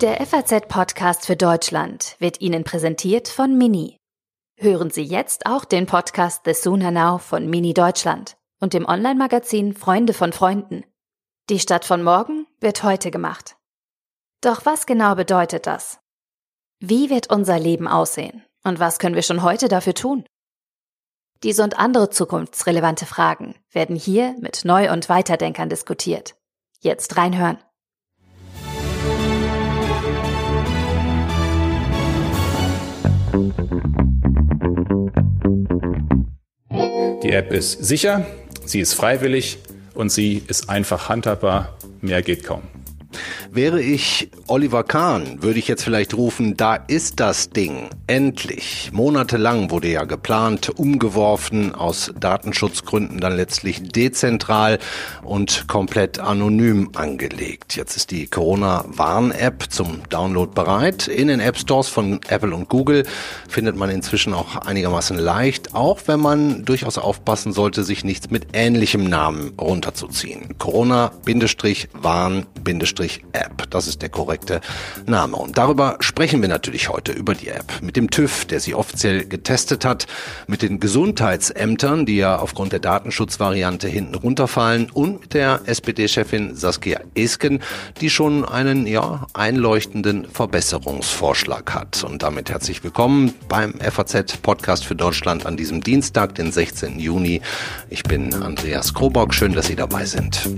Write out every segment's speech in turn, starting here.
Der FAZ-Podcast für Deutschland wird Ihnen präsentiert von Mini. Hören Sie jetzt auch den Podcast The Sooner Now von Mini Deutschland und dem Online-Magazin Freunde von Freunden. Die Stadt von morgen wird heute gemacht. Doch was genau bedeutet das? Wie wird unser Leben aussehen? Und was können wir schon heute dafür tun? Diese und andere zukunftsrelevante Fragen werden hier mit Neu- und Weiterdenkern diskutiert. Jetzt reinhören. App ist sicher, sie ist freiwillig und sie ist einfach handhabbar. Mehr geht kaum. Wäre ich Oliver Kahn, würde ich jetzt vielleicht rufen, da ist das Ding. Endlich. Monatelang wurde ja geplant, umgeworfen, aus Datenschutzgründen dann letztlich dezentral und komplett anonym angelegt. Jetzt ist die Corona-Warn-App zum Download bereit. In den App Stores von Apple und Google findet man inzwischen auch einigermaßen leicht, auch wenn man durchaus aufpassen sollte, sich nichts mit ähnlichem Namen runterzuziehen. Corona-Warn-App. App. Das ist der korrekte Name. Und darüber sprechen wir natürlich heute über die App. Mit dem TÜV, der sie offiziell getestet hat, mit den Gesundheitsämtern, die ja aufgrund der Datenschutzvariante hinten runterfallen und mit der SPD-Chefin Saskia Esken, die schon einen, ja, einleuchtenden Verbesserungsvorschlag hat. Und damit herzlich willkommen beim FAZ-Podcast für Deutschland an diesem Dienstag, den 16. Juni. Ich bin Andreas Krobock. Schön, dass Sie dabei sind.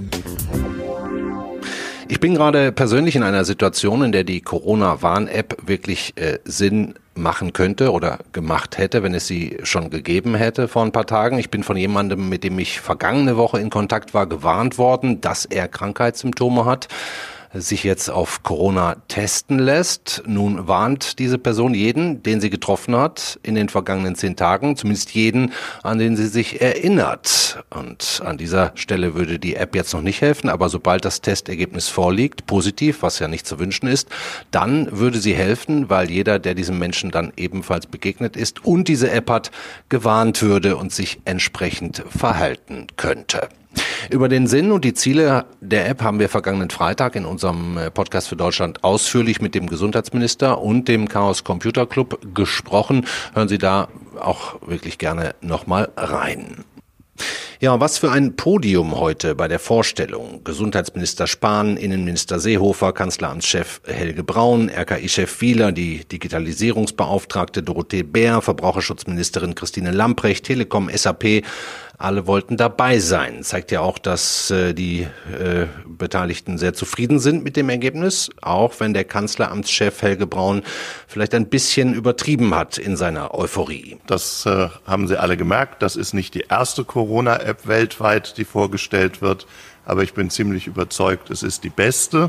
Ich bin gerade persönlich in einer Situation, in der die Corona-Warn-App wirklich äh, Sinn machen könnte oder gemacht hätte, wenn es sie schon gegeben hätte vor ein paar Tagen. Ich bin von jemandem, mit dem ich vergangene Woche in Kontakt war, gewarnt worden, dass er Krankheitssymptome hat sich jetzt auf Corona testen lässt. Nun warnt diese Person jeden, den sie getroffen hat in den vergangenen zehn Tagen, zumindest jeden, an den sie sich erinnert. Und an dieser Stelle würde die App jetzt noch nicht helfen, aber sobald das Testergebnis vorliegt, positiv, was ja nicht zu wünschen ist, dann würde sie helfen, weil jeder, der diesem Menschen dann ebenfalls begegnet ist und diese App hat, gewarnt würde und sich entsprechend verhalten könnte. Über den Sinn und die Ziele der App haben wir vergangenen Freitag in unserem äh, Podcast für Deutschland ausführlich mit dem Gesundheitsminister und dem Chaos Computer Club gesprochen. Hören Sie da auch wirklich gerne nochmal rein. Ja, was für ein Podium heute bei der Vorstellung. Gesundheitsminister Spahn, Innenminister Seehofer, Kanzleramtschef Helge Braun, RKI-Chef Wieler, die Digitalisierungsbeauftragte Dorothee Bär, Verbraucherschutzministerin Christine Lamprecht, Telekom, SAP, alle wollten dabei sein. Zeigt ja auch, dass äh, die äh, Beteiligten sehr zufrieden sind mit dem Ergebnis, auch wenn der Kanzleramtschef Helge Braun vielleicht ein bisschen übertrieben hat in seiner Euphorie. Das äh, haben Sie alle gemerkt. Das ist nicht die erste Corona-App weltweit, die vorgestellt wird aber ich bin ziemlich überzeugt, es ist die beste.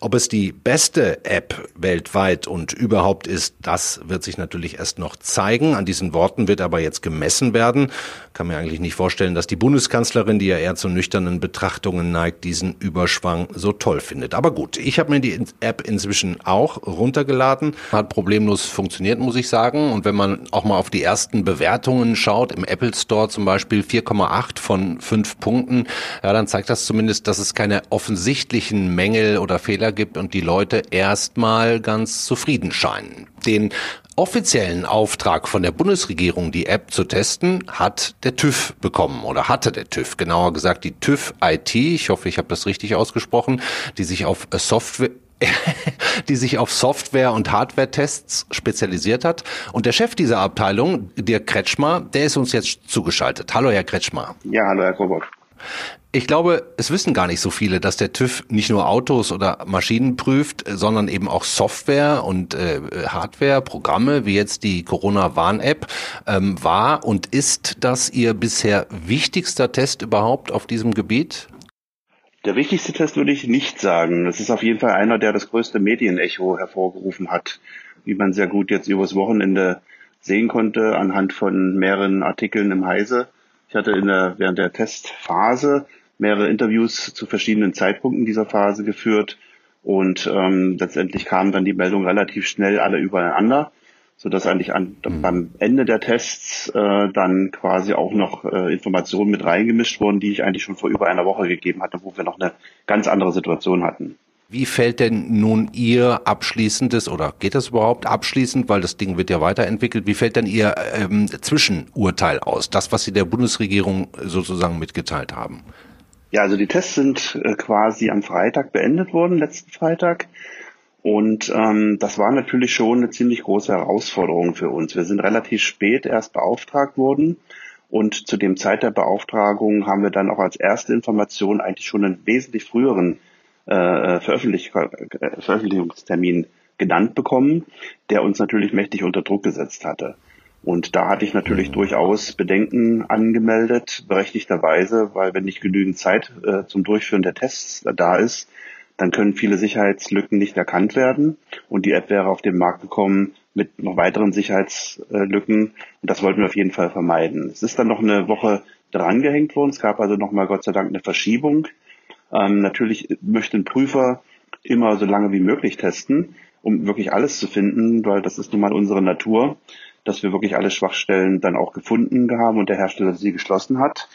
Ob es die beste App weltweit und überhaupt ist, das wird sich natürlich erst noch zeigen. An diesen Worten wird aber jetzt gemessen werden. Kann mir eigentlich nicht vorstellen, dass die Bundeskanzlerin, die ja eher zu nüchternen Betrachtungen neigt, diesen Überschwang so toll findet. Aber gut, ich habe mir die App inzwischen auch runtergeladen. Hat problemlos funktioniert, muss ich sagen. Und wenn man auch mal auf die ersten Bewertungen schaut, im Apple Store zum Beispiel 4,8 von 5 Punkten, ja, dann zeigt das zumindest, dass es keine offensichtlichen Mängel oder Fehler gibt und die Leute erstmal ganz zufrieden scheinen. Den offiziellen Auftrag von der Bundesregierung, die App zu testen, hat der TÜV bekommen oder hatte der TÜV, genauer gesagt die TÜV IT, ich hoffe, ich habe das richtig ausgesprochen, die sich auf Software die sich auf Software- und Hardware-Tests spezialisiert hat. Und der Chef dieser Abteilung, Dirk Kretschmer, der ist uns jetzt zugeschaltet. Hallo, Herr Kretschmer. Ja, hallo, Herr Kobock. Ich glaube, es wissen gar nicht so viele, dass der TÜV nicht nur Autos oder Maschinen prüft, sondern eben auch Software und äh, Hardware, Programme, wie jetzt die Corona-Warn-App. Ähm, war und ist das Ihr bisher wichtigster Test überhaupt auf diesem Gebiet? Der wichtigste Test würde ich nicht sagen. Das ist auf jeden Fall einer, der das größte Medienecho hervorgerufen hat, wie man sehr gut jetzt übers Wochenende sehen konnte anhand von mehreren Artikeln im Heise ich hatte in der, während der Testphase mehrere Interviews zu verschiedenen Zeitpunkten dieser Phase geführt und ähm, letztendlich kamen dann die Meldungen relativ schnell alle übereinander, so dass eigentlich an, mhm. beim Ende der Tests äh, dann quasi auch noch äh, Informationen mit reingemischt wurden, die ich eigentlich schon vor über einer Woche gegeben hatte, wo wir noch eine ganz andere Situation hatten. Wie fällt denn nun Ihr abschließendes oder geht das überhaupt abschließend, weil das Ding wird ja weiterentwickelt, wie fällt denn Ihr ähm, Zwischenurteil aus, das, was Sie der Bundesregierung sozusagen mitgeteilt haben? Ja, also die Tests sind äh, quasi am Freitag beendet worden, letzten Freitag. Und ähm, das war natürlich schon eine ziemlich große Herausforderung für uns. Wir sind relativ spät erst beauftragt worden. Und zu dem Zeit der Beauftragung haben wir dann auch als erste Information eigentlich schon einen wesentlich früheren äh, Veröffentlich äh, Veröffentlichungstermin genannt bekommen, der uns natürlich mächtig unter Druck gesetzt hatte. Und da hatte ich natürlich mhm. durchaus Bedenken angemeldet, berechtigterweise, weil wenn nicht genügend Zeit äh, zum Durchführen der Tests da ist, dann können viele Sicherheitslücken nicht erkannt werden und die App wäre auf den Markt gekommen mit noch weiteren Sicherheitslücken und das wollten wir auf jeden Fall vermeiden. Es ist dann noch eine Woche drangehängt worden, es gab also nochmal Gott sei Dank eine Verschiebung ähm, natürlich möchte ein Prüfer immer so lange wie möglich testen, um wirklich alles zu finden, weil das ist nun mal unsere Natur, dass wir wirklich alle Schwachstellen dann auch gefunden haben und der Hersteller sie geschlossen hat.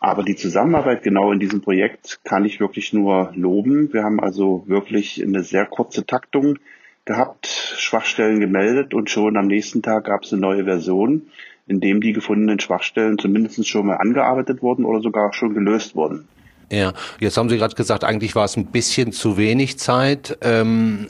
Aber die Zusammenarbeit genau in diesem Projekt kann ich wirklich nur loben. Wir haben also wirklich eine sehr kurze Taktung gehabt, Schwachstellen gemeldet und schon am nächsten Tag gab es eine neue Version, in dem die gefundenen Schwachstellen zumindest schon mal angearbeitet wurden oder sogar schon gelöst wurden. Ja, jetzt haben Sie gerade gesagt, eigentlich war es ein bisschen zu wenig Zeit. Ähm,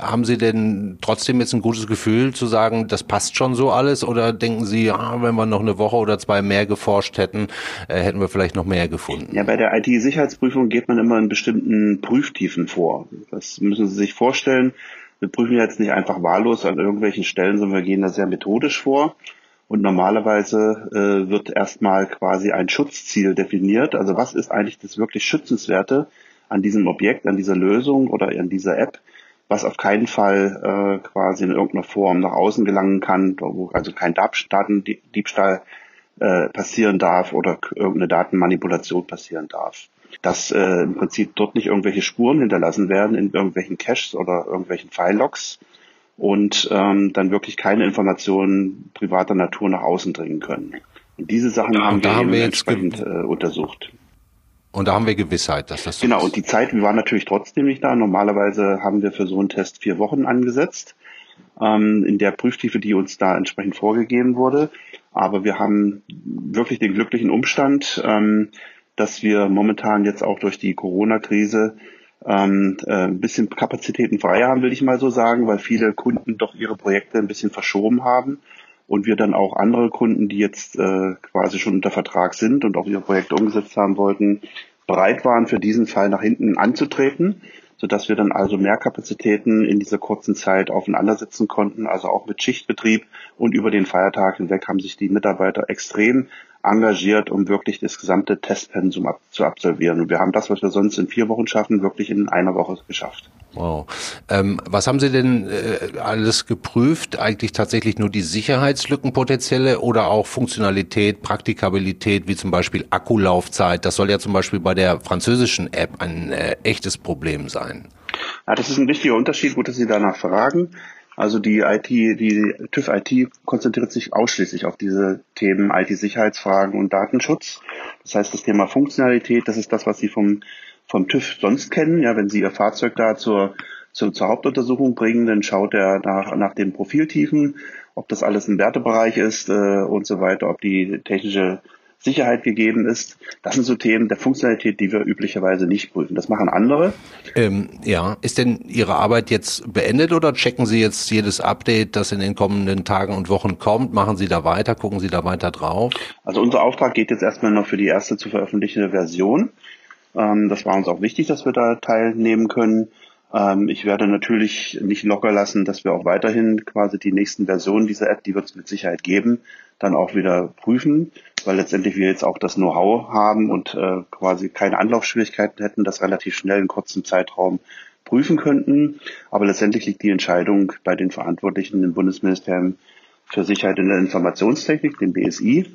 haben Sie denn trotzdem jetzt ein gutes Gefühl zu sagen, das passt schon so alles? Oder denken Sie, ja, wenn wir noch eine Woche oder zwei mehr geforscht hätten, äh, hätten wir vielleicht noch mehr gefunden? Ja, bei der IT-Sicherheitsprüfung geht man immer in bestimmten Prüftiefen vor. Das müssen Sie sich vorstellen. Wir prüfen jetzt nicht einfach wahllos an irgendwelchen Stellen, sondern wir gehen da sehr methodisch vor. Und normalerweise äh, wird erstmal quasi ein Schutzziel definiert. Also was ist eigentlich das wirklich Schützenswerte an diesem Objekt, an dieser Lösung oder an dieser App, was auf keinen Fall äh, quasi in irgendeiner Form nach außen gelangen kann, wo also kein Datendiebstahl äh, passieren darf oder irgendeine Datenmanipulation passieren darf. Dass äh, im Prinzip dort nicht irgendwelche Spuren hinterlassen werden in irgendwelchen Caches oder irgendwelchen File-Logs, und ähm, dann wirklich keine Informationen privater Natur nach außen dringen können. Und diese Sachen ja, haben wir, haben wir entsprechend äh, untersucht. Und da haben wir Gewissheit, dass das so Genau, ist. und die Zeit war natürlich trotzdem nicht da. Normalerweise haben wir für so einen Test vier Wochen angesetzt, ähm, in der Prüftiefe, die uns da entsprechend vorgegeben wurde. Aber wir haben wirklich den glücklichen Umstand, ähm, dass wir momentan jetzt auch durch die Corona-Krise ähm, äh, ein bisschen Kapazitäten frei haben, will ich mal so sagen, weil viele Kunden doch ihre Projekte ein bisschen verschoben haben und wir dann auch andere Kunden, die jetzt äh, quasi schon unter Vertrag sind und auch ihre Projekte umgesetzt haben wollten, bereit waren, für diesen Fall nach hinten anzutreten, sodass wir dann also mehr Kapazitäten in dieser kurzen Zeit aufeinander sitzen konnten, also auch mit Schichtbetrieb und über den Feiertag hinweg haben sich die Mitarbeiter extrem engagiert, um wirklich das gesamte Testpensum ab, zu absolvieren. Und wir haben das, was wir sonst in vier Wochen schaffen, wirklich in einer Woche geschafft. Wow. Ähm, was haben Sie denn äh, alles geprüft? Eigentlich tatsächlich nur die Sicherheitslücken potenzielle oder auch Funktionalität, Praktikabilität, wie zum Beispiel Akkulaufzeit? Das soll ja zum Beispiel bei der französischen App ein äh, echtes Problem sein. Ja, das ist ein wichtiger Unterschied. Gut, dass Sie danach fragen. Also die IT, die TÜV IT konzentriert sich ausschließlich auf diese Themen IT-Sicherheitsfragen und Datenschutz. Das heißt, das Thema Funktionalität, das ist das, was Sie vom, vom TÜV sonst kennen. Ja, wenn Sie Ihr Fahrzeug da zur, zur, zur Hauptuntersuchung bringen, dann schaut er nach, nach den Profiltiefen, ob das alles im Wertebereich ist äh, und so weiter, ob die technische Sicherheit gegeben ist. Das sind so Themen der Funktionalität, die wir üblicherweise nicht prüfen. Das machen andere. Ähm, ja, ist denn Ihre Arbeit jetzt beendet oder checken Sie jetzt jedes Update, das in den kommenden Tagen und Wochen kommt? Machen Sie da weiter? Gucken Sie da weiter drauf? Also unser Auftrag geht jetzt erstmal noch für die erste zu veröffentlichende Version. Ähm, das war uns auch wichtig, dass wir da teilnehmen können. Ähm, ich werde natürlich nicht locker lassen, dass wir auch weiterhin quasi die nächsten Versionen dieser App, die wird es mit Sicherheit geben, dann auch wieder prüfen, weil letztendlich wir jetzt auch das Know-how haben und äh, quasi keine Anlaufschwierigkeiten hätten, das relativ schnell in kurzem Zeitraum prüfen könnten. Aber letztendlich liegt die Entscheidung bei den Verantwortlichen im Bundesministerium für Sicherheit in der Informationstechnik, dem BSI.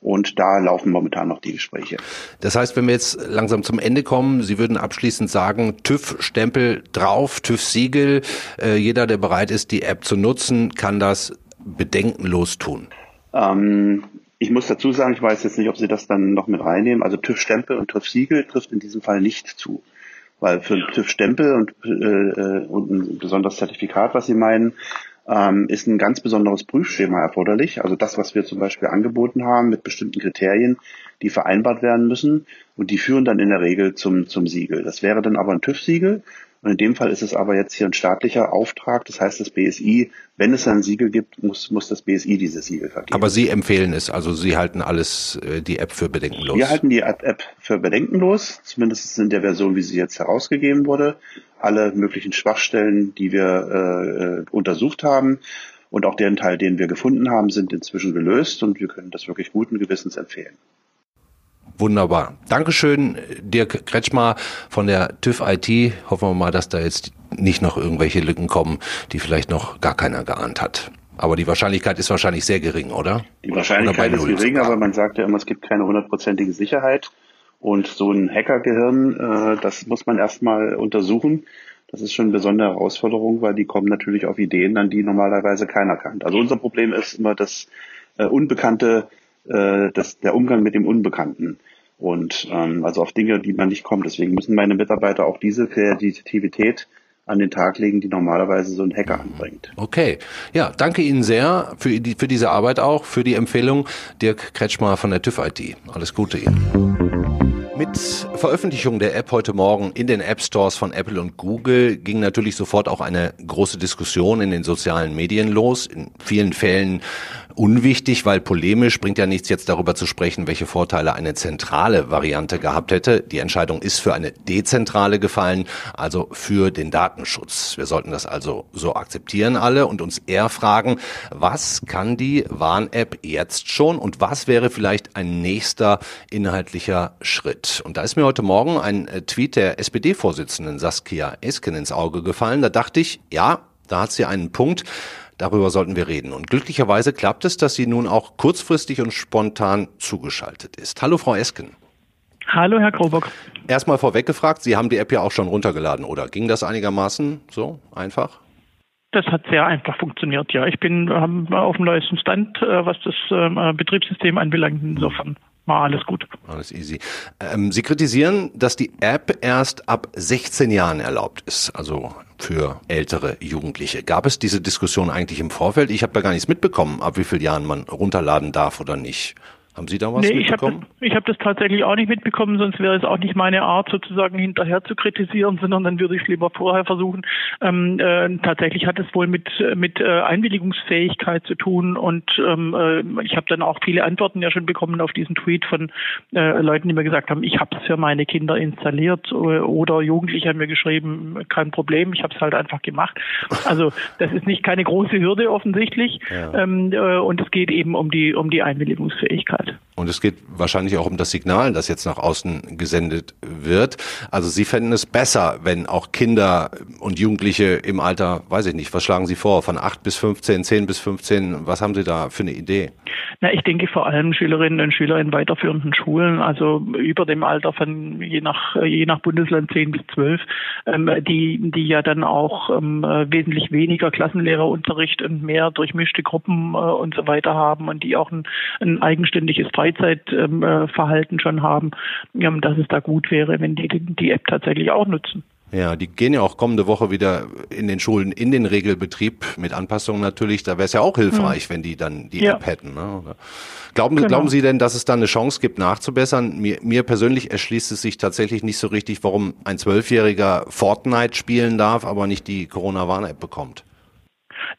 Und da laufen momentan noch die Gespräche. Das heißt, wenn wir jetzt langsam zum Ende kommen, Sie würden abschließend sagen, TÜV-Stempel drauf, TÜV-Siegel. Äh, jeder, der bereit ist, die App zu nutzen, kann das bedenkenlos tun. Ähm, ich muss dazu sagen, ich weiß jetzt nicht, ob Sie das dann noch mit reinnehmen. Also TÜV-Stempel und TÜV-Siegel trifft in diesem Fall nicht zu. weil für einen TÜV-Stempel und, äh, und ein besonderes Zertifikat, was Sie meinen, ähm, ist ein ganz besonderes Prüfschema erforderlich. Also das, was wir zum Beispiel angeboten haben mit bestimmten Kriterien, die vereinbart werden müssen und die führen dann in der Regel zum, zum Siegel. Das wäre dann aber ein TÜV-Siegel und in dem Fall ist es aber jetzt hier ein staatlicher Auftrag. Das heißt, das BSI, wenn es ein Siegel gibt, muss, muss das BSI dieses Siegel vergeben. Aber Sie empfehlen es, also Sie halten alles, äh, die App für bedenkenlos. Wir halten die App für bedenkenlos, zumindest in der Version, wie sie jetzt herausgegeben wurde. Alle möglichen Schwachstellen, die wir äh, untersucht haben und auch den Teil, den wir gefunden haben, sind inzwischen gelöst und wir können das wirklich guten Gewissens empfehlen. Wunderbar. Dankeschön, Dirk Kretschmer von der TÜV IT. Hoffen wir mal, dass da jetzt nicht noch irgendwelche Lücken kommen, die vielleicht noch gar keiner geahnt hat. Aber die Wahrscheinlichkeit ist wahrscheinlich sehr gering, oder? Die Wahrscheinlichkeit ist gering, aber man sagt ja immer, es gibt keine hundertprozentige Sicherheit. Und so ein Hackergehirn, äh, das muss man erstmal untersuchen. Das ist schon eine besondere Herausforderung, weil die kommen natürlich auf Ideen, an die normalerweise keiner kann. Also unser Problem ist immer das äh, Unbekannte äh, das, der Umgang mit dem Unbekannten. Und ähm, also auf Dinge, die man nicht kommt. Deswegen müssen meine Mitarbeiter auch diese Kreativität an den Tag legen, die normalerweise so ein Hacker anbringt. Okay. Ja, danke Ihnen sehr für, die, für diese Arbeit auch, für die Empfehlung. Dirk Kretschmer von der TÜV IT. Alles Gute Ihnen. Mit Veröffentlichung der App heute Morgen in den App Stores von Apple und Google ging natürlich sofort auch eine große Diskussion in den sozialen Medien los. In vielen Fällen unwichtig, weil polemisch bringt ja nichts jetzt darüber zu sprechen, welche Vorteile eine zentrale Variante gehabt hätte. Die Entscheidung ist für eine dezentrale gefallen, also für den Datenschutz. Wir sollten das also so akzeptieren alle und uns eher fragen, was kann die Warn-App jetzt schon und was wäre vielleicht ein nächster inhaltlicher Schritt? Und da ist mir heute Morgen ein äh, Tweet der SPD-Vorsitzenden Saskia Esken ins Auge gefallen. Da dachte ich, ja, da hat sie einen Punkt. Darüber sollten wir reden. Und glücklicherweise klappt es, dass sie nun auch kurzfristig und spontan zugeschaltet ist. Hallo, Frau Esken. Hallo, Herr Krobock. Erstmal vorweg gefragt, Sie haben die App ja auch schon runtergeladen, oder? Ging das einigermaßen so einfach? Das hat sehr einfach funktioniert, ja. Ich bin ähm, auf dem neuesten Stand, äh, was das ähm, äh, Betriebssystem anbelangt. Insofern war alles gut. Alles easy. Ähm, Sie kritisieren, dass die App erst ab 16 Jahren erlaubt ist. Also für ältere Jugendliche. Gab es diese Diskussion eigentlich im Vorfeld? Ich habe da gar nichts mitbekommen, ab wie vielen Jahren man runterladen darf oder nicht. Haben Sie da was nee, mitbekommen? Ich habe das, hab das tatsächlich auch nicht mitbekommen, sonst wäre es auch nicht meine Art, sozusagen hinterher zu kritisieren, sondern dann würde ich es lieber vorher versuchen. Ähm, äh, tatsächlich hat es wohl mit, mit äh, Einwilligungsfähigkeit zu tun und ähm, äh, ich habe dann auch viele Antworten ja schon bekommen auf diesen Tweet von äh, Leuten, die mir gesagt haben, ich habe es für meine Kinder installiert äh, oder Jugendliche haben mir geschrieben, kein Problem, ich habe es halt einfach gemacht. Also das ist nicht keine große Hürde offensichtlich ja. ähm, äh, und es geht eben um die um die Einwilligungsfähigkeit hat. Und es geht wahrscheinlich auch um das Signal, das jetzt nach außen gesendet wird. Also Sie fänden es besser, wenn auch Kinder und Jugendliche im Alter, weiß ich nicht, was schlagen Sie vor, von 8 bis 15, 10 bis 15, was haben Sie da für eine Idee? Na, ich denke vor allem Schülerinnen und Schüler in weiterführenden Schulen, also über dem Alter von je nach, je nach Bundesland 10 bis 12, ähm, die, die ja dann auch ähm, wesentlich weniger Klassenlehrerunterricht und mehr durchmischte Gruppen äh, und so weiter haben und die auch ein, ein eigenständiges Freizeitverhalten schon haben, dass es da gut wäre, wenn die die App tatsächlich auch nutzen. Ja, die gehen ja auch kommende Woche wieder in den Schulen in den Regelbetrieb mit Anpassungen natürlich. Da wäre es ja auch hilfreich, hm. wenn die dann die ja. App hätten. Ne? Glauben, genau. glauben Sie denn, dass es da eine Chance gibt, nachzubessern? Mir, mir persönlich erschließt es sich tatsächlich nicht so richtig, warum ein Zwölfjähriger Fortnite spielen darf, aber nicht die Corona-Warn-App bekommt.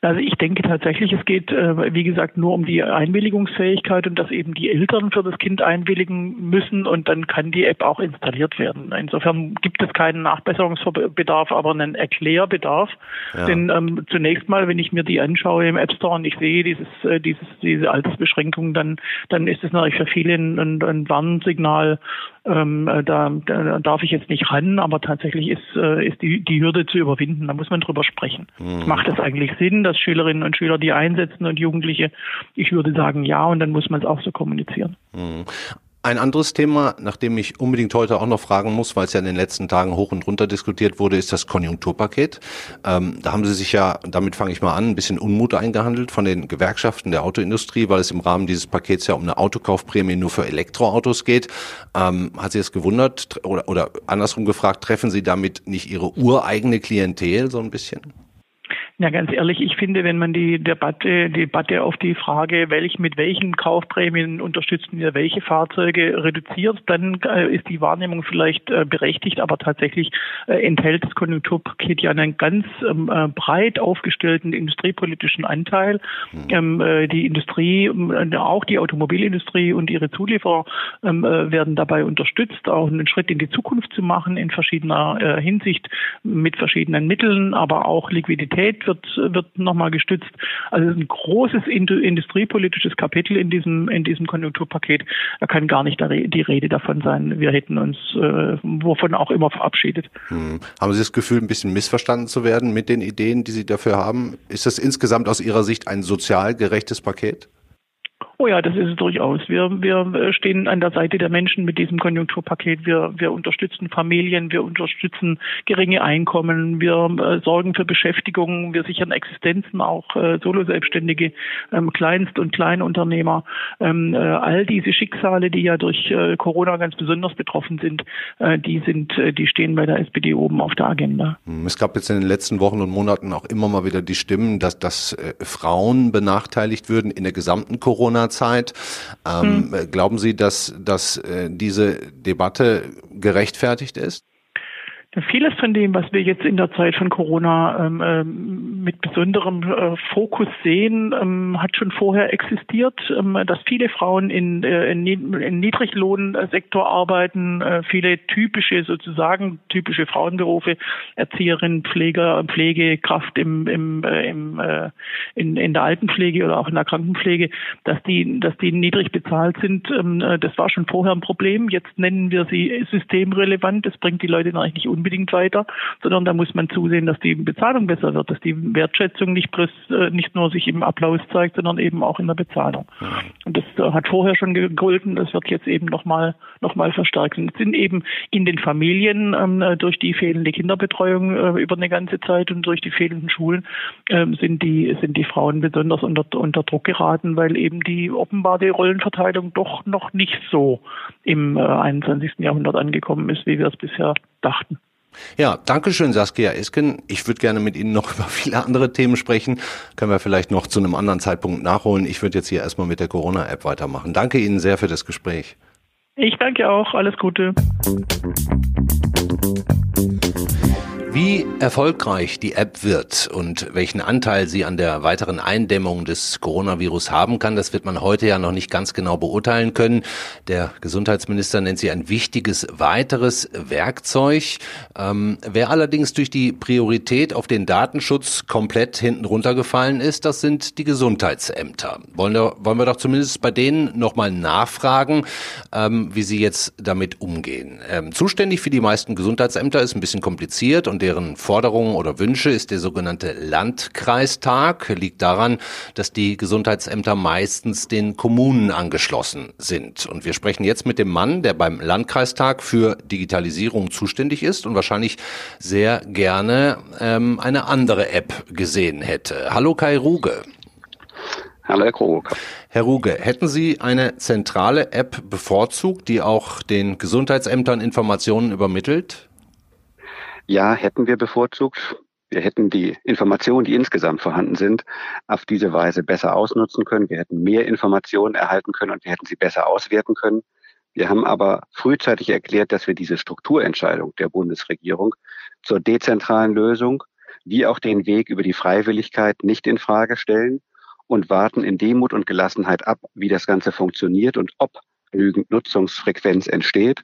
Also ich denke tatsächlich, es geht, äh, wie gesagt, nur um die Einwilligungsfähigkeit und dass eben die Eltern für das Kind einwilligen müssen und dann kann die App auch installiert werden. Insofern gibt es keinen Nachbesserungsbedarf, aber einen Erklärbedarf. Ja. Denn ähm, zunächst mal, wenn ich mir die anschaue im App Store und ich sehe dieses, äh, dieses, diese Altersbeschränkung, dann, dann ist es natürlich für viele ein, ein, ein Warnsignal, ähm, äh, da, da darf ich jetzt nicht ran, aber tatsächlich ist, äh, ist die, die Hürde zu überwinden. Da muss man drüber sprechen. Mhm. Macht es eigentlich Sinn, dass Schülerinnen und Schüler die einsetzen und Jugendliche? Ich würde sagen ja, und dann muss man es auch so kommunizieren. Mhm. Ein anderes Thema, nach dem ich unbedingt heute auch noch fragen muss, weil es ja in den letzten Tagen hoch und runter diskutiert wurde, ist das Konjunkturpaket. Ähm, da haben Sie sich ja, damit fange ich mal an, ein bisschen Unmut eingehandelt von den Gewerkschaften der Autoindustrie, weil es im Rahmen dieses Pakets ja um eine Autokaufprämie nur für Elektroautos geht. Ähm, hat Sie es gewundert oder, oder andersrum gefragt, treffen Sie damit nicht Ihre ureigene Klientel so ein bisschen? Ja, ganz ehrlich, ich finde, wenn man die Debatte, die Debatte auf die Frage, welch, mit welchen Kaufprämien unterstützen wir welche Fahrzeuge reduziert, dann äh, ist die Wahrnehmung vielleicht äh, berechtigt, aber tatsächlich äh, enthält das Konjunkturpaket ja einen ganz ähm, äh, breit aufgestellten industriepolitischen Anteil. Mhm. Ähm, die Industrie, ähm, auch die Automobilindustrie und ihre Zulieferer werden dabei unterstützt, auch einen Schritt in die Zukunft zu machen in verschiedener Hinsicht mit verschiedenen Mitteln, aber auch Liquidität wird, wird nochmal gestützt. Also ein großes industriepolitisches Kapitel in diesem, in diesem Konjunkturpaket. Da kann gar nicht die Rede davon sein, wir hätten uns äh, wovon auch immer verabschiedet. Hm. Haben Sie das Gefühl, ein bisschen missverstanden zu werden mit den Ideen, die Sie dafür haben? Ist das insgesamt aus Ihrer Sicht ein sozial gerechtes Paket? Oh ja, das ist es durchaus. Wir, wir stehen an der Seite der Menschen mit diesem Konjunkturpaket. Wir, wir unterstützen Familien, wir unterstützen geringe Einkommen, wir äh, sorgen für Beschäftigung, wir sichern Existenzen, auch äh, Solo-Selbstständige, ähm, Kleinst- und Kleinunternehmer. Ähm, äh, all diese Schicksale, die ja durch äh, Corona ganz besonders betroffen sind, äh, die sind, äh, die stehen bei der SPD oben auf der Agenda. Hm, es gab jetzt in den letzten Wochen und Monaten auch immer mal wieder die Stimmen, dass, dass äh, Frauen benachteiligt würden in der gesamten Corona Corona-Zeit. Ähm, hm. Glauben Sie, dass, dass äh, diese Debatte gerechtfertigt ist? Vieles von dem, was wir jetzt in der Zeit von Corona ähm, ähm, mit besonderem äh, Fokus sehen, ähm, hat schon vorher existiert. Ähm, dass viele Frauen in, äh, in, Niedriglohnsektor arbeiten, äh, viele typische, sozusagen typische Frauenberufe, Erzieherin, Pfleger, Pflegekraft im, im, äh, im, äh, in, in der Altenpflege oder auch in der Krankenpflege, dass die, dass die niedrig bezahlt sind, ähm, äh, das war schon vorher ein Problem. Jetzt nennen wir sie systemrelevant. Das bringt die Leute eigentlich nicht unbedingt weiter, sondern da muss man zusehen, dass die Bezahlung besser wird, dass die Wertschätzung nicht, bloß, äh, nicht nur sich im Applaus zeigt, sondern eben auch in der Bezahlung. Und das äh, hat vorher schon gegolten, das wird jetzt eben nochmal noch mal verstärkt. Und es sind eben in den Familien ähm, durch die fehlende Kinderbetreuung äh, über eine ganze Zeit und durch die fehlenden Schulen ähm, sind die sind die Frauen besonders unter, unter Druck geraten, weil eben die offenbare Rollenverteilung doch noch nicht so im äh, 21. Jahrhundert angekommen ist, wie wir es bisher dachten. Ja, danke schön, Saskia Esken. Ich würde gerne mit Ihnen noch über viele andere Themen sprechen. Können wir vielleicht noch zu einem anderen Zeitpunkt nachholen. Ich würde jetzt hier erstmal mit der Corona-App weitermachen. Danke Ihnen sehr für das Gespräch. Ich danke auch. Alles Gute. Wie erfolgreich die App wird und welchen Anteil sie an der weiteren Eindämmung des Coronavirus haben kann, das wird man heute ja noch nicht ganz genau beurteilen können. Der Gesundheitsminister nennt sie ein wichtiges weiteres Werkzeug. Ähm, wer allerdings durch die Priorität auf den Datenschutz komplett hinten runtergefallen ist, das sind die Gesundheitsämter. Wollen wir, wollen wir doch zumindest bei denen nochmal nachfragen, ähm, wie sie jetzt damit umgehen. Ähm, zuständig für die meisten Gesundheitsämter ist ein bisschen kompliziert und deren Forderungen oder Wünsche ist der sogenannte Landkreistag. Liegt daran, dass die Gesundheitsämter meistens den Kommunen angeschlossen sind. Und wir sprechen jetzt mit dem Mann, der beim Landkreistag für Digitalisierung zuständig ist und wahrscheinlich sehr gerne ähm, eine andere App gesehen hätte. Hallo Kai Ruge. Hallo Herr Krug. Herr Ruge, hätten Sie eine zentrale App bevorzugt, die auch den Gesundheitsämtern Informationen übermittelt? Ja, hätten wir bevorzugt. Wir hätten die Informationen, die insgesamt vorhanden sind, auf diese Weise besser ausnutzen können. Wir hätten mehr Informationen erhalten können und wir hätten sie besser auswerten können. Wir haben aber frühzeitig erklärt, dass wir diese Strukturentscheidung der Bundesregierung zur dezentralen Lösung wie auch den Weg über die Freiwilligkeit nicht in Frage stellen und warten in Demut und Gelassenheit ab, wie das Ganze funktioniert und ob genügend Nutzungsfrequenz entsteht.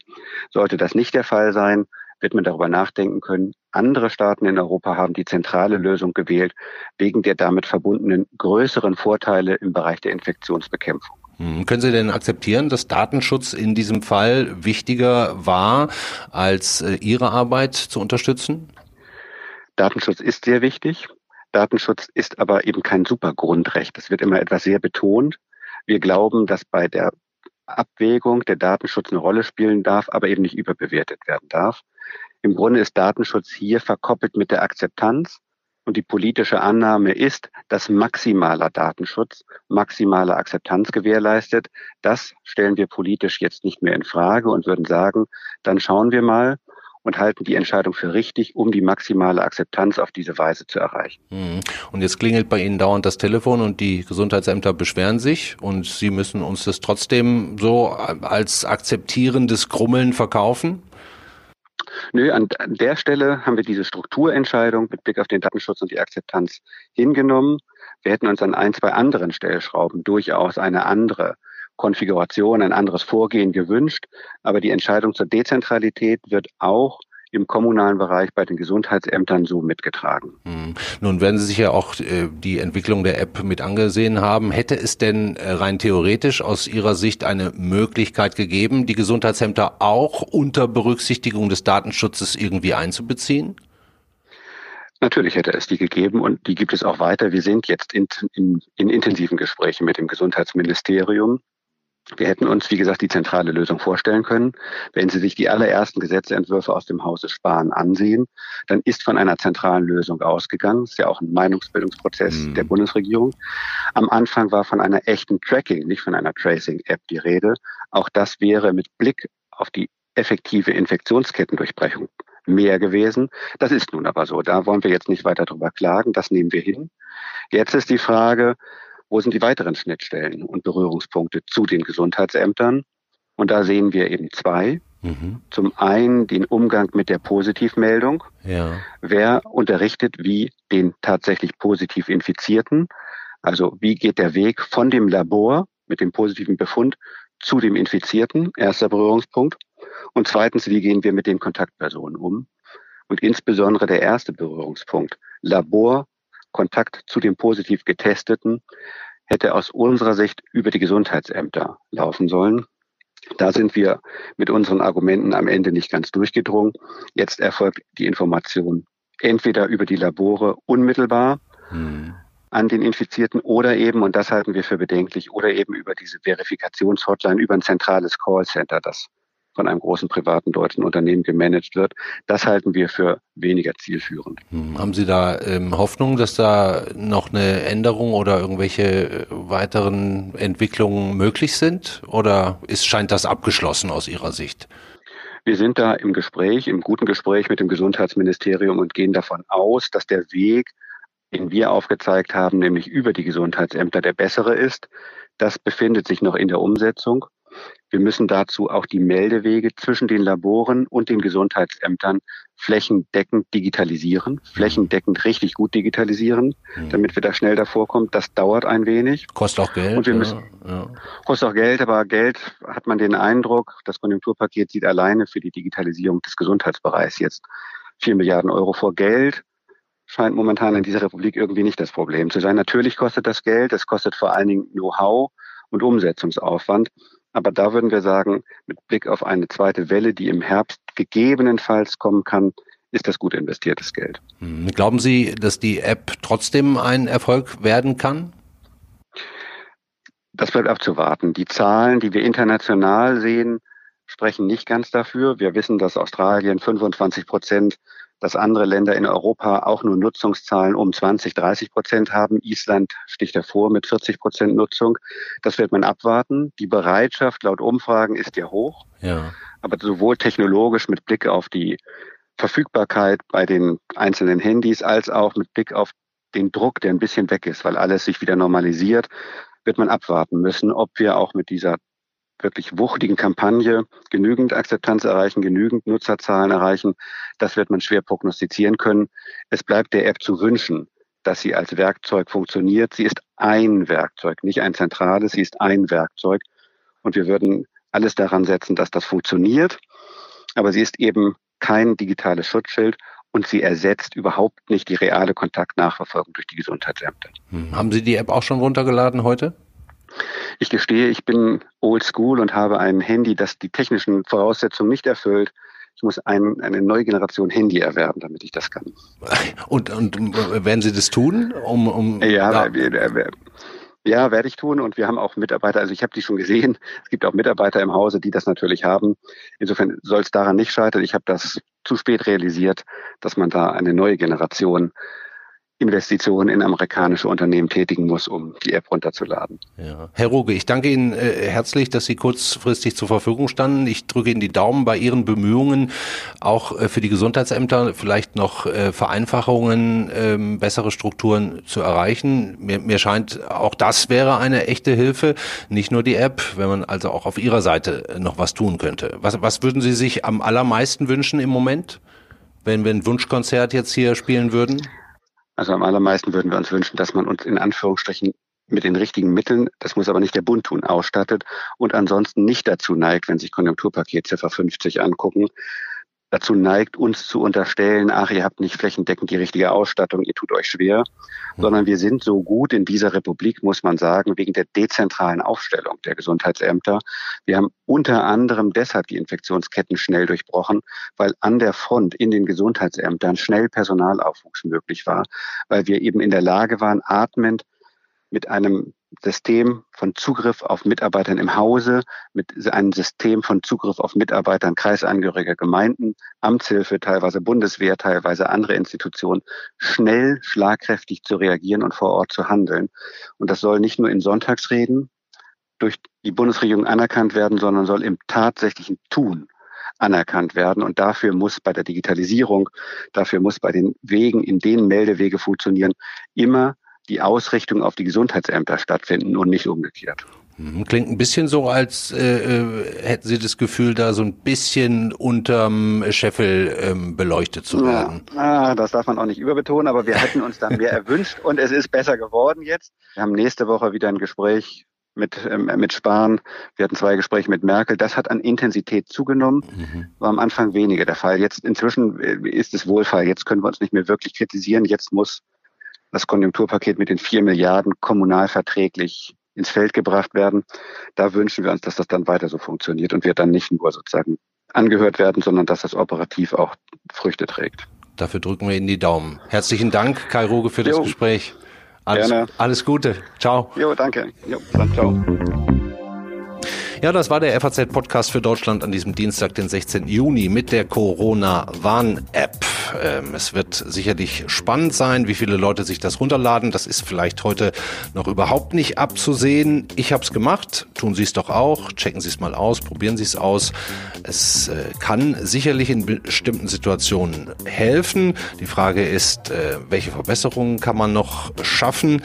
Sollte das nicht der Fall sein, wird man darüber nachdenken können. Andere Staaten in Europa haben die zentrale Lösung gewählt, wegen der damit verbundenen größeren Vorteile im Bereich der Infektionsbekämpfung. Hm, können Sie denn akzeptieren, dass Datenschutz in diesem Fall wichtiger war, als äh, Ihre Arbeit zu unterstützen? Datenschutz ist sehr wichtig. Datenschutz ist aber eben kein Supergrundrecht. Es wird immer etwas sehr betont. Wir glauben, dass bei der Abwägung der Datenschutz eine Rolle spielen darf, aber eben nicht überbewertet werden darf. Im Grunde ist Datenschutz hier verkoppelt mit der Akzeptanz. Und die politische Annahme ist, dass maximaler Datenschutz, maximale Akzeptanz gewährleistet. Das stellen wir politisch jetzt nicht mehr in Frage und würden sagen, dann schauen wir mal, und halten die Entscheidung für richtig, um die maximale Akzeptanz auf diese Weise zu erreichen. Mhm. Und jetzt klingelt bei Ihnen dauernd das Telefon und die Gesundheitsämter beschweren sich und Sie müssen uns das trotzdem so als akzeptierendes Grummeln verkaufen? Nö, an der Stelle haben wir diese Strukturentscheidung mit Blick auf den Datenschutz und die Akzeptanz hingenommen. Wir hätten uns an ein, zwei anderen Stellschrauben durchaus eine andere Konfiguration, ein anderes Vorgehen gewünscht. Aber die Entscheidung zur Dezentralität wird auch im kommunalen Bereich bei den Gesundheitsämtern so mitgetragen. Hm. Nun werden Sie sich ja auch äh, die Entwicklung der App mit angesehen haben. Hätte es denn äh, rein theoretisch aus Ihrer Sicht eine Möglichkeit gegeben, die Gesundheitsämter auch unter Berücksichtigung des Datenschutzes irgendwie einzubeziehen? Natürlich hätte es die gegeben und die gibt es auch weiter. Wir sind jetzt in, in, in intensiven Gesprächen mit dem Gesundheitsministerium wir hätten uns, wie gesagt, die zentrale Lösung vorstellen können. Wenn Sie sich die allerersten Gesetzentwürfe aus dem Hause Spahn ansehen, dann ist von einer zentralen Lösung ausgegangen. Das ist ja auch ein Meinungsbildungsprozess mhm. der Bundesregierung. Am Anfang war von einer echten Tracking, nicht von einer Tracing-App die Rede. Auch das wäre mit Blick auf die effektive Infektionskettendurchbrechung mehr gewesen. Das ist nun aber so. Da wollen wir jetzt nicht weiter drüber klagen. Das nehmen wir hin. Jetzt ist die Frage, wo sind die weiteren Schnittstellen und Berührungspunkte zu den Gesundheitsämtern? Und da sehen wir eben zwei. Mhm. Zum einen den Umgang mit der Positivmeldung. Ja. Wer unterrichtet wie den tatsächlich positiv Infizierten? Also wie geht der Weg von dem Labor mit dem positiven Befund zu dem Infizierten? Erster Berührungspunkt. Und zweitens, wie gehen wir mit den Kontaktpersonen um? Und insbesondere der erste Berührungspunkt. Labor Kontakt zu dem positiv Getesteten hätte aus unserer Sicht über die Gesundheitsämter laufen sollen. Da sind wir mit unseren Argumenten am Ende nicht ganz durchgedrungen. Jetzt erfolgt die Information entweder über die Labore unmittelbar hm. an den Infizierten oder eben, und das halten wir für bedenklich, oder eben über diese Verifikationshotline, über ein zentrales Callcenter, das von einem großen privaten deutschen Unternehmen gemanagt wird. Das halten wir für weniger zielführend. Hm, haben Sie da ähm, Hoffnung, dass da noch eine Änderung oder irgendwelche äh, weiteren Entwicklungen möglich sind? Oder ist, scheint das abgeschlossen aus Ihrer Sicht? Wir sind da im Gespräch, im guten Gespräch mit dem Gesundheitsministerium und gehen davon aus, dass der Weg, den wir aufgezeigt haben, nämlich über die Gesundheitsämter, der bessere ist. Das befindet sich noch in der Umsetzung. Wir müssen dazu auch die Meldewege zwischen den Laboren und den Gesundheitsämtern flächendeckend digitalisieren, flächendeckend richtig gut digitalisieren, mhm. damit wir da schnell davor kommen. Das dauert ein wenig. Kostet auch Geld. Und wir müssen, ja, ja. Kostet auch Geld, aber Geld hat man den Eindruck, das Konjunkturpaket sieht alleine für die Digitalisierung des Gesundheitsbereichs jetzt vier Milliarden Euro vor Geld scheint momentan in dieser Republik irgendwie nicht das Problem zu sein. Natürlich kostet das Geld, es kostet vor allen Dingen Know-how und Umsetzungsaufwand. Aber da würden wir sagen, mit Blick auf eine zweite Welle, die im Herbst gegebenenfalls kommen kann, ist das gut investiertes Geld. Hm, glauben Sie, dass die App trotzdem ein Erfolg werden kann? Das bleibt abzuwarten. Die Zahlen, die wir international sehen, sprechen nicht ganz dafür. Wir wissen, dass Australien 25 Prozent dass andere Länder in Europa auch nur Nutzungszahlen um 20, 30 Prozent haben. Island sticht hervor mit 40 Prozent Nutzung. Das wird man abwarten. Die Bereitschaft laut Umfragen ist ja hoch. Ja. Aber sowohl technologisch mit Blick auf die Verfügbarkeit bei den einzelnen Handys als auch mit Blick auf den Druck, der ein bisschen weg ist, weil alles sich wieder normalisiert, wird man abwarten müssen, ob wir auch mit dieser wirklich wuchtigen Kampagne genügend Akzeptanz erreichen, genügend Nutzerzahlen erreichen. Das wird man schwer prognostizieren können. Es bleibt der App zu wünschen, dass sie als Werkzeug funktioniert. Sie ist ein Werkzeug, nicht ein zentrales, sie ist ein Werkzeug. Und wir würden alles daran setzen, dass das funktioniert. Aber sie ist eben kein digitales Schutzschild und sie ersetzt überhaupt nicht die reale Kontaktnachverfolgung durch die Gesundheitsämter. Hm. Haben Sie die App auch schon runtergeladen heute? Ich gestehe, ich bin old school und habe ein Handy, das die technischen Voraussetzungen nicht erfüllt. Ich muss ein, eine neue Generation Handy erwerben, damit ich das kann. Und, und werden Sie das tun? Um, um, ja, ja. Ja, werde ich tun. Und wir haben auch Mitarbeiter, also ich habe die schon gesehen. Es gibt auch Mitarbeiter im Hause, die das natürlich haben. Insofern soll es daran nicht scheitern. Ich habe das zu spät realisiert, dass man da eine neue Generation Investitionen in amerikanische Unternehmen tätigen muss, um die App runterzuladen. Ja. Herr Ruge, ich danke Ihnen äh, herzlich, dass Sie kurzfristig zur Verfügung standen. Ich drücke Ihnen die Daumen bei Ihren Bemühungen, auch äh, für die Gesundheitsämter vielleicht noch äh, Vereinfachungen, ähm, bessere Strukturen zu erreichen. Mir, mir scheint, auch das wäre eine echte Hilfe, nicht nur die App, wenn man also auch auf Ihrer Seite noch was tun könnte. Was, was würden Sie sich am allermeisten wünschen im Moment, wenn wir ein Wunschkonzert jetzt hier spielen würden? Also am allermeisten würden wir uns wünschen, dass man uns in Anführungsstrichen mit den richtigen Mitteln, das muss aber nicht der Bund tun, ausstattet und ansonsten nicht dazu neigt, wenn sich Konjunkturpaket Ziffer 50 angucken, dazu neigt, uns zu unterstellen, ach, ihr habt nicht flächendeckend die richtige Ausstattung, ihr tut euch schwer, mhm. sondern wir sind so gut in dieser Republik, muss man sagen, wegen der dezentralen Aufstellung der Gesundheitsämter. Wir haben unter anderem deshalb die Infektionsketten schnell durchbrochen, weil an der Front in den Gesundheitsämtern schnell Personalaufwuchs möglich war, weil wir eben in der Lage waren, atmend mit einem System von Zugriff auf Mitarbeitern im Hause, mit einem System von Zugriff auf Mitarbeitern kreisangehöriger Gemeinden, Amtshilfe, teilweise Bundeswehr, teilweise andere Institutionen, schnell, schlagkräftig zu reagieren und vor Ort zu handeln. Und das soll nicht nur in Sonntagsreden durch die Bundesregierung anerkannt werden, sondern soll im tatsächlichen Tun anerkannt werden. Und dafür muss bei der Digitalisierung, dafür muss bei den Wegen, in denen Meldewege funktionieren, immer die Ausrichtung auf die Gesundheitsämter stattfinden und nicht umgekehrt. Mhm, klingt ein bisschen so, als äh, äh, hätten Sie das Gefühl, da so ein bisschen unterm Scheffel ähm, beleuchtet zu werden. Ja, ah, das darf man auch nicht überbetonen, aber wir hätten uns da mehr erwünscht und es ist besser geworden jetzt. Wir haben nächste Woche wieder ein Gespräch mit, ähm, mit Spahn. Wir hatten zwei Gespräche mit Merkel. Das hat an Intensität zugenommen. Mhm. War am Anfang weniger der Fall. Jetzt inzwischen äh, ist es Wohlfall. Jetzt können wir uns nicht mehr wirklich kritisieren. Jetzt muss das Konjunkturpaket mit den vier Milliarden kommunalverträglich ins Feld gebracht werden. Da wünschen wir uns, dass das dann weiter so funktioniert und wir dann nicht nur sozusagen angehört werden, sondern dass das operativ auch Früchte trägt. Dafür drücken wir Ihnen die Daumen. Herzlichen Dank, Kai Ruge, für jo. das Gespräch. Alles, Gerne. alles Gute. Ciao. Jo, danke. Jo, dann ciao. Ja, das war der FAZ-Podcast für Deutschland an diesem Dienstag, den 16. Juni mit der Corona-Warn-App. Ähm, es wird sicherlich spannend sein, wie viele Leute sich das runterladen. Das ist vielleicht heute noch überhaupt nicht abzusehen. Ich habe es gemacht. Tun Sie es doch auch. Checken Sie es mal aus. Probieren Sie es aus. Es äh, kann sicherlich in bestimmten Situationen helfen. Die Frage ist, äh, welche Verbesserungen kann man noch schaffen?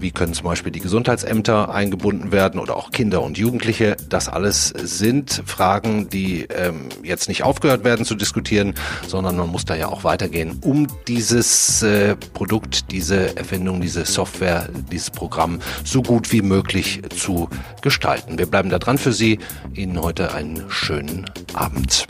Wie können zum Beispiel die Gesundheitsämter eingebunden werden oder auch Kinder und Jugendliche? Das alles sind Fragen, die ähm, jetzt nicht aufgehört werden zu diskutieren, sondern man muss da ja auch weitergehen, um dieses äh, Produkt, diese Erfindung, diese Software, dieses Programm so gut wie möglich zu gestalten. Wir bleiben da dran für Sie. Ihnen heute einen schönen Abend.